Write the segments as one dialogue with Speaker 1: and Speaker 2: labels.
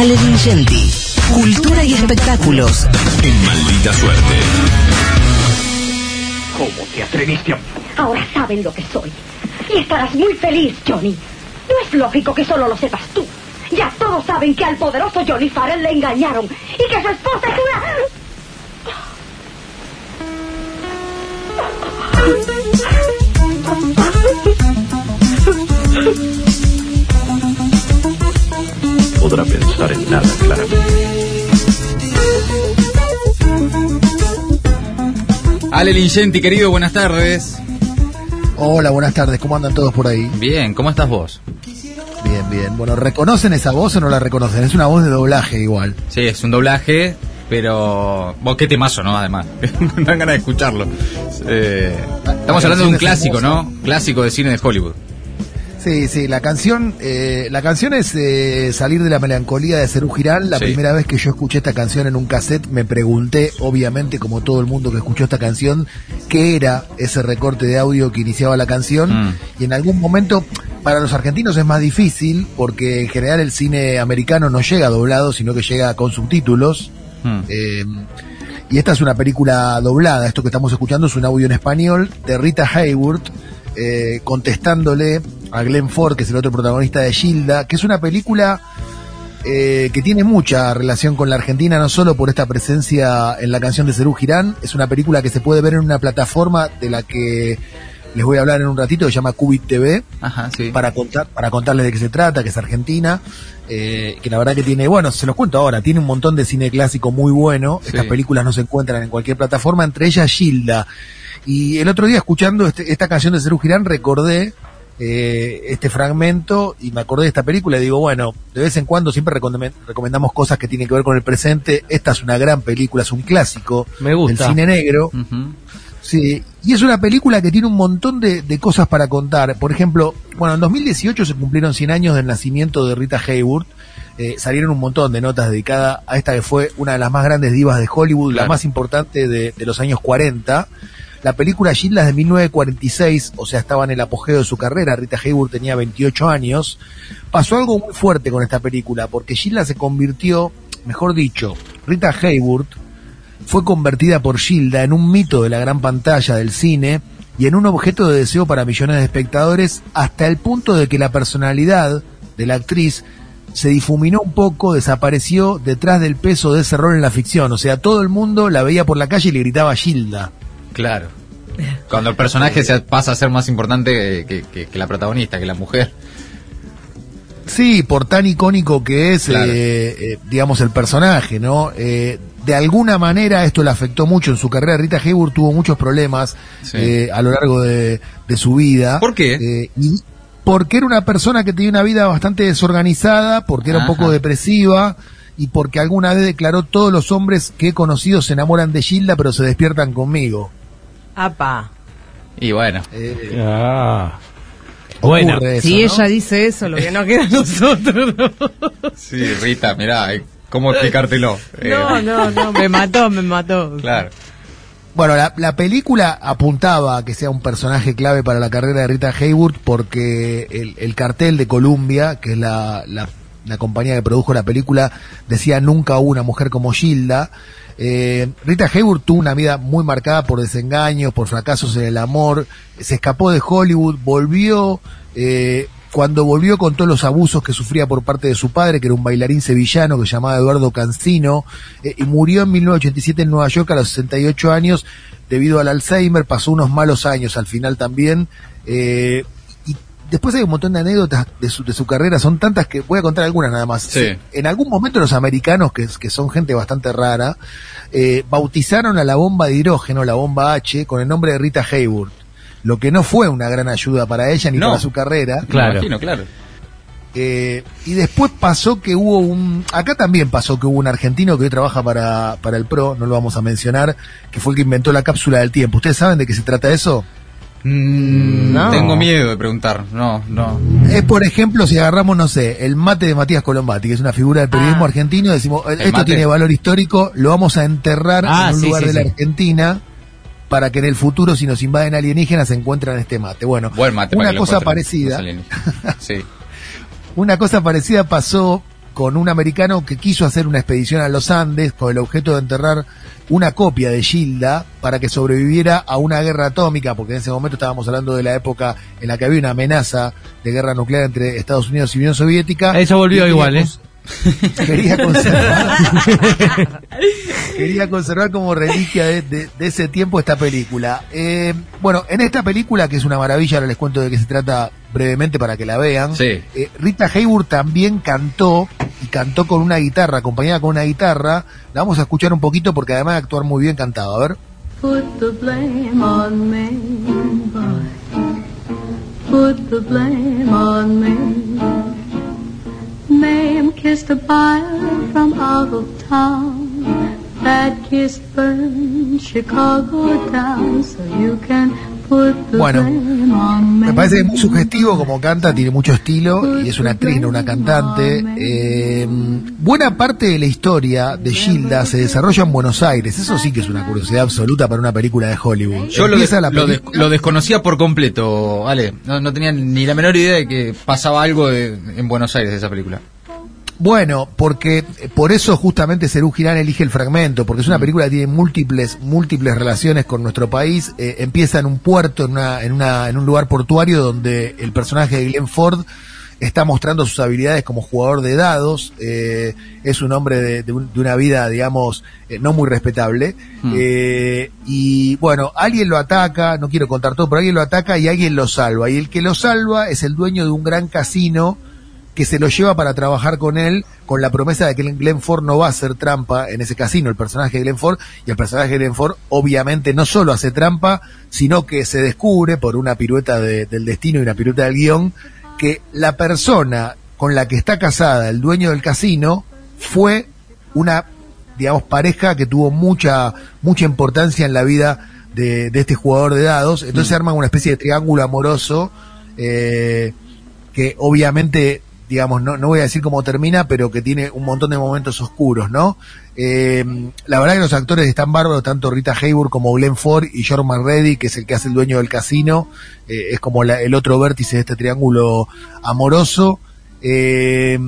Speaker 1: Ale Vincenti. Cultura y espectáculos.
Speaker 2: En maldita suerte.
Speaker 3: ¿Cómo te atreviste a...?
Speaker 4: Ahora saben lo que soy. Y estarás muy feliz, Johnny. No es lógico que solo lo sepas tú. Ya todos saben que al poderoso Johnny Farrell le engañaron y que su esposa es una...
Speaker 2: Podrá pensar en nada claramente.
Speaker 5: Ale Lingenti, querido, buenas tardes.
Speaker 6: Hola, buenas tardes. ¿Cómo andan todos por ahí?
Speaker 5: Bien, ¿cómo estás vos?
Speaker 6: Bien, bien. Bueno, ¿reconocen esa voz o no la reconocen? Es una voz de doblaje igual.
Speaker 5: Sí, es un doblaje, pero... Vos, qué temazo, ¿no? Además, me dan ganas de escucharlo. Eh, estamos hablando de un clásico, ¿no? Clásico de cine de Hollywood.
Speaker 6: Sí, sí, la canción, eh, la canción es eh, Salir de la melancolía de Cerú Girán. La
Speaker 5: Sí.
Speaker 6: primera vez que yo escuché esta canción en un cassette me pregunté, obviamente como todo el mundo que escuchó esta canción, qué era ese recorte de audio que iniciaba la canción.
Speaker 5: Mm.
Speaker 6: Y en algún momento, para los argentinos es más difícil porque en general el cine americano no llega doblado, sino que llega con subtítulos.
Speaker 5: Mm.
Speaker 6: Eh, y esta es una película doblada. Esto que estamos escuchando es un audio en español de Rita Hayworth eh, contestándole a Glenn Ford, que es el otro protagonista de Gilda, que es una película eh, que tiene mucha relación con la Argentina, no solo por esta presencia en la canción de Cerú Girán, es una película que se puede ver en una plataforma de la que les voy a hablar en un ratito, que se llama Cubit TV
Speaker 5: Ajá, sí.
Speaker 6: para contar para contarles de qué se trata, que es Argentina, eh, que la verdad que tiene, bueno, se los cuento ahora, tiene un montón de cine clásico muy bueno,
Speaker 5: Sí.
Speaker 6: estas películas no se encuentran en cualquier plataforma, entre ellas Gilda. Y el otro día escuchando este- esta canción de Cerú Girán recordé eh, este fragmento y me acordé de esta película y digo, bueno, de vez en cuando siempre recomend- recomendamos cosas que tienen que ver con el presente, esta es una gran película, es un clásico
Speaker 7: Me gusta.
Speaker 6: del cine negro.
Speaker 5: Ujú.
Speaker 6: Sí, y es una película que tiene un montón de, de cosas para contar. Por ejemplo, bueno, en 2018 se cumplieron 100 años del nacimiento de Rita Hayworth. Eh, salieron un montón de notas dedicadas a esta que fue una de las más grandes divas de Hollywood, la más importante de, de los años 40. La película Gilda es de 1946, o sea, estaba en el apogeo de su carrera. Rita Hayworth tenía 28 años. Pasó algo muy fuerte con esta película, porque Gilda se convirtió, mejor dicho, Rita Hayworth fue convertida por Gilda en un mito de la gran pantalla del cine y en un objeto de deseo para millones de espectadores hasta el punto de que la personalidad de la actriz se difuminó un poco, desapareció detrás del peso de ese rol en la ficción. O sea, todo el mundo la veía por la calle y le gritaba Gilda.
Speaker 5: Claro. Cuando el personaje se pasa a ser más importante que, que- que la protagonista, que la mujer.
Speaker 6: Sí, por tan icónico que es,
Speaker 5: Claro.
Speaker 6: eh, eh, digamos, el personaje, ¿no? Eh, de alguna manera esto le afectó mucho en su carrera. Rita Hayworth tuvo muchos problemas
Speaker 5: Sí.
Speaker 6: eh, a lo largo de, de su vida.
Speaker 5: ¿Por qué?
Speaker 6: Eh, y porque era una persona que tenía una vida bastante desorganizada, porque era un poco depresiva y porque alguna vez declaró todos los hombres que he conocido se enamoran de Gilda pero se despiertan conmigo.
Speaker 7: Apa.
Speaker 5: Y bueno,
Speaker 6: Eh,
Speaker 7: Ah. Bueno,
Speaker 6: eso,
Speaker 7: si
Speaker 6: ¿no?
Speaker 7: ella dice eso, lo que no queda a nosotros. No,
Speaker 5: sí, Rita, mirá, eh, ¿cómo explicártelo? Eh,
Speaker 7: no, no, no, me mató, me mató.
Speaker 5: Claro.
Speaker 6: Bueno, la, la película apuntaba a que sea un personaje clave para la carrera de Rita Hayworth porque el, el cartel de Columbia, que es la, la- la compañía que produjo la película, decía nunca hubo una mujer como Gilda. Eh, Rita Hayworth tuvo una vida muy marcada por desengaños, por fracasos en el amor, se escapó de Hollywood, volvió, eh, cuando volvió con todos los abusos que sufría por parte de su padre, que era un bailarín sevillano que se llamaba Eduardo Cancino, eh, y murió en 1987 en Nueva York a los 68 años debido al Alzheimer, pasó unos malos años al final también, después hay un montón de anécdotas de su, de su carrera, son tantas que voy a contar algunas nada más.
Speaker 5: Sí.
Speaker 6: En algún momento los americanos, que, que son gente bastante rara, eh, bautizaron a la bomba de hidrógeno, la bomba H, con el nombre de Rita Hayworth, lo que no fue una gran ayuda para ella ni
Speaker 5: No.
Speaker 6: para su carrera.
Speaker 5: Me imagino, claro.
Speaker 6: Eh, y después pasó que hubo un. Acá también pasó que hubo un argentino que hoy trabaja para, para el PRO, no lo vamos a mencionar, que fue el que inventó la cápsula del tiempo. ¿Ustedes saben de qué se trata eso?
Speaker 5: Mm,
Speaker 7: No.
Speaker 5: Tengo miedo de preguntar. No, no.
Speaker 6: Es, por ejemplo, si agarramos, no sé, el mate de Matías Colombati, que es una figura del periodismo
Speaker 7: Ah.
Speaker 6: argentino, decimos, "Eh, esto
Speaker 5: mate?
Speaker 6: tiene valor histórico, lo vamos a enterrar
Speaker 7: Ah,
Speaker 6: en un
Speaker 7: sí,
Speaker 6: lugar
Speaker 7: sí,
Speaker 6: de la. Argentina para que en el futuro, si nos invaden alienígenas, se encuentran este mate. Bueno,
Speaker 5: Buen mate.
Speaker 6: una cosa parecida.
Speaker 5: Sí.
Speaker 6: Una cosa parecida pasó con un americano que quiso hacer una expedición a los Andes con el objeto de enterrar una copia de Gilda para que sobreviviera a una guerra atómica, porque en ese momento estábamos hablando de la época en la que había una amenaza de guerra nuclear entre Estados Unidos y Unión Soviética.
Speaker 3: Eso volvió igual, ¿eh?
Speaker 6: Quería conservar, quería conservar como reliquia de, de- de ese tiempo esta película. Eh, bueno, en esta película, que es una maravilla, ahora les cuento de qué se trata brevemente para que la vean.
Speaker 5: Sí.
Speaker 6: Eh, Rita Hayworth también cantó y cantó con una guitarra, acompañada con una guitarra. La vamos a escuchar un poquito porque además de actuar muy bien cantado. A ver.
Speaker 8: Put the blame on me, boy. Put the blame on me. Ma'am kissed a buyer from out of town. That kiss burned Chicago down, so you can
Speaker 6: Bueno,
Speaker 8: me.
Speaker 6: Parece que es muy sugestivo como canta, tiene mucho estilo y es una actriz, no una cantante. Eh, buena parte de la historia de Gilda se desarrolla en Buenos Aires. Eso sí que es una curiosidad absoluta para una película de Hollywood.
Speaker 5: Yo lo, des-
Speaker 6: la
Speaker 5: lo des- lo desconocía por completo, Ale. No, no tenía ni la menor idea de que pasaba algo de- en Buenos Aires de esa película.
Speaker 6: Bueno, porque eh, por eso justamente Serú Girán elige el fragmento, porque es una película que tiene múltiples, múltiples relaciones con nuestro país. Eh, empieza en un puerto, en, una, en, una, en un lugar portuario donde el personaje de Glenn Ford está mostrando sus habilidades como jugador de dados. eh, es un hombre de, de un- de una vida, digamos, eh, no muy respetable. Eh, y bueno, alguien lo ataca, no quiero contar todo, pero alguien lo ataca y alguien lo salva. Y el que lo salva es el dueño de un gran casino que se lo lleva para trabajar con él con la promesa de que Glenn Ford no va a hacer trampa en ese casino, el personaje de Glenn Ford, y el personaje de Glenn Ford obviamente no solo hace trampa, sino que se descubre por una pirueta de- del destino y una pirueta del guion, que la persona con la que está casada, el dueño del casino, fue una, digamos, pareja que tuvo mucha, mucha importancia en la vida de, de este jugador de dados, entonces se arma una especie de triángulo amoroso, eh, que obviamente, digamos, no, no voy a decir cómo termina, pero que tiene un montón de momentos oscuros, ¿no? Eh, la verdad que los actores están bárbaros, tanto Rita Hayworth como Glenn Ford y George McReady, que es el que hace el dueño del casino, eh, es como la- el otro vértice de este triángulo amoroso. Eh,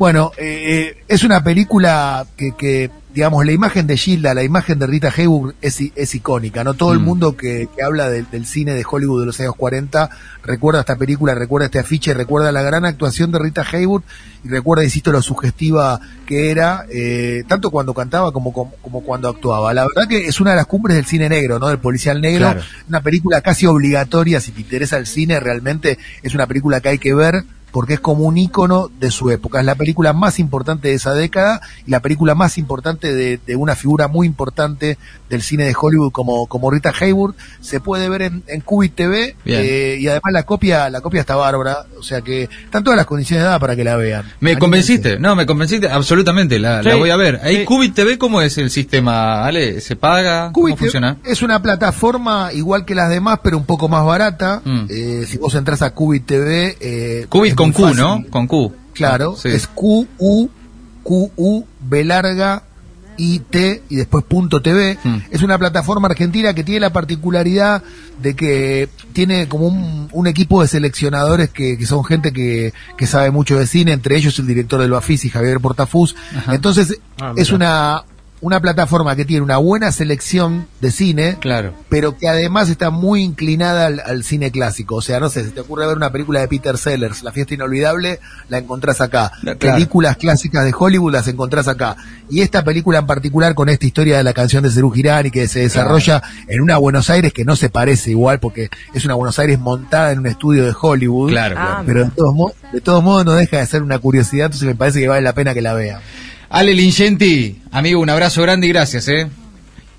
Speaker 6: bueno, eh, es una película que, que, digamos, la imagen de Gilda, la imagen de Rita Hayworth es, es icónica, ¿no? Todo el
Speaker 5: Mm.
Speaker 6: mundo que, que habla del- del cine de Hollywood de los años 40 recuerda esta película, recuerda este afiche, recuerda la gran actuación de Rita Hayworth y recuerda, insisto, lo sugestiva que era, eh, tanto cuando cantaba como, como, como cuando actuaba. La verdad que es una de las cumbres del cine negro, ¿no? Del policial negro.
Speaker 5: Claro.
Speaker 6: Una película casi obligatoria, si te interesa el cine, realmente es una película que hay que ver porque es como un ícono de su época. Es la película más importante de esa década y la película más importante de, de una figura muy importante del cine de Hollywood como, como Rita Hayworth. Se puede ver en, en Cubit TV eh, y además la copia la copia está bárbara. O sea que están todas las condiciones dadas para que la vean.
Speaker 5: Me
Speaker 6: Anímense.
Speaker 5: convenciste, no, me convenciste absolutamente, la, voy a ver. Ahí
Speaker 3: sí.
Speaker 5: Cubit TV, ¿cómo es el sistema, Ale? ¿Se paga? ¿Cómo
Speaker 6: Cubit
Speaker 5: funciona?
Speaker 6: es una plataforma igual que las demás, pero un poco más barata.
Speaker 5: Mm.
Speaker 6: Eh, si vos entras a Cubit TV... Eh,
Speaker 5: con Q,
Speaker 6: fácil.
Speaker 5: ¿no? Con Q.
Speaker 6: Claro,
Speaker 5: Sí.
Speaker 6: es Q U Q U B larga I T y después punto TV.
Speaker 5: Hmm.
Speaker 6: Es una plataforma argentina que tiene la particularidad de que tiene como un, un equipo de seleccionadores que, que son gente que, que sabe mucho de cine, entre ellos el director del Bafisi, Javier Portafus.
Speaker 5: Ajá.
Speaker 6: Entonces,
Speaker 3: Ah,
Speaker 6: es una, una plataforma que tiene una buena selección de cine,
Speaker 5: Claro.
Speaker 6: pero que además está muy inclinada al, al cine clásico. O sea, no sé, si te ocurre ver una película de Peter Sellers, La fiesta inolvidable, la encontrás acá.
Speaker 5: Claro.
Speaker 6: Películas clásicas de Hollywood las encontrás acá. Y esta película en particular con esta historia de la canción de Serú Girán y que se desarrolla en una Buenos Aires que no se parece igual porque es una Buenos Aires montada en un estudio de Hollywood.
Speaker 5: Claro,
Speaker 7: Ah,
Speaker 5: claro.
Speaker 6: Pero de todos, mo- de todos modos no deja de ser una curiosidad, entonces me parece que vale la pena que la vean.
Speaker 5: Ale Lingenti, amigo, un abrazo grande y gracias, ¿eh?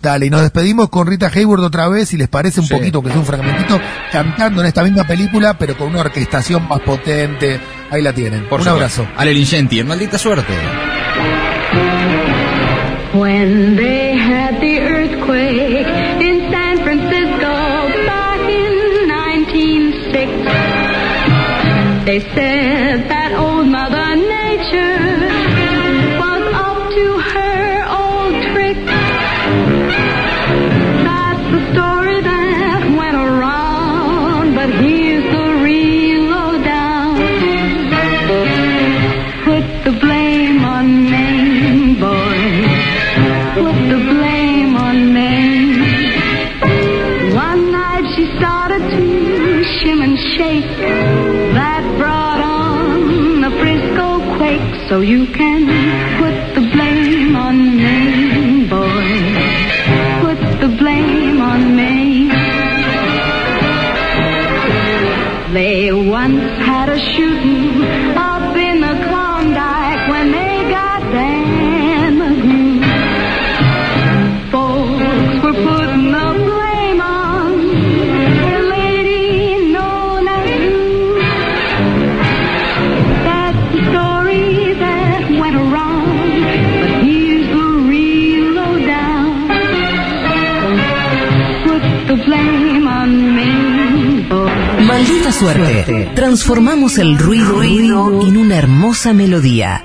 Speaker 6: Dale, y nos despedimos con Rita Hayworth otra vez, si les parece un
Speaker 5: Sí.
Speaker 6: poquito, que es un fragmentito, cantando en esta misma película, pero con una orquestación más potente. Ahí la tienen.
Speaker 5: Por
Speaker 6: un
Speaker 5: supuesto.
Speaker 6: abrazo.
Speaker 5: Ale Lingenti, en maldita suerte.
Speaker 8: When they had the earthquake in San Francisco back in 1906, they said that
Speaker 1: suerte. Transformamos el ruido, ruido en una hermosa melodía.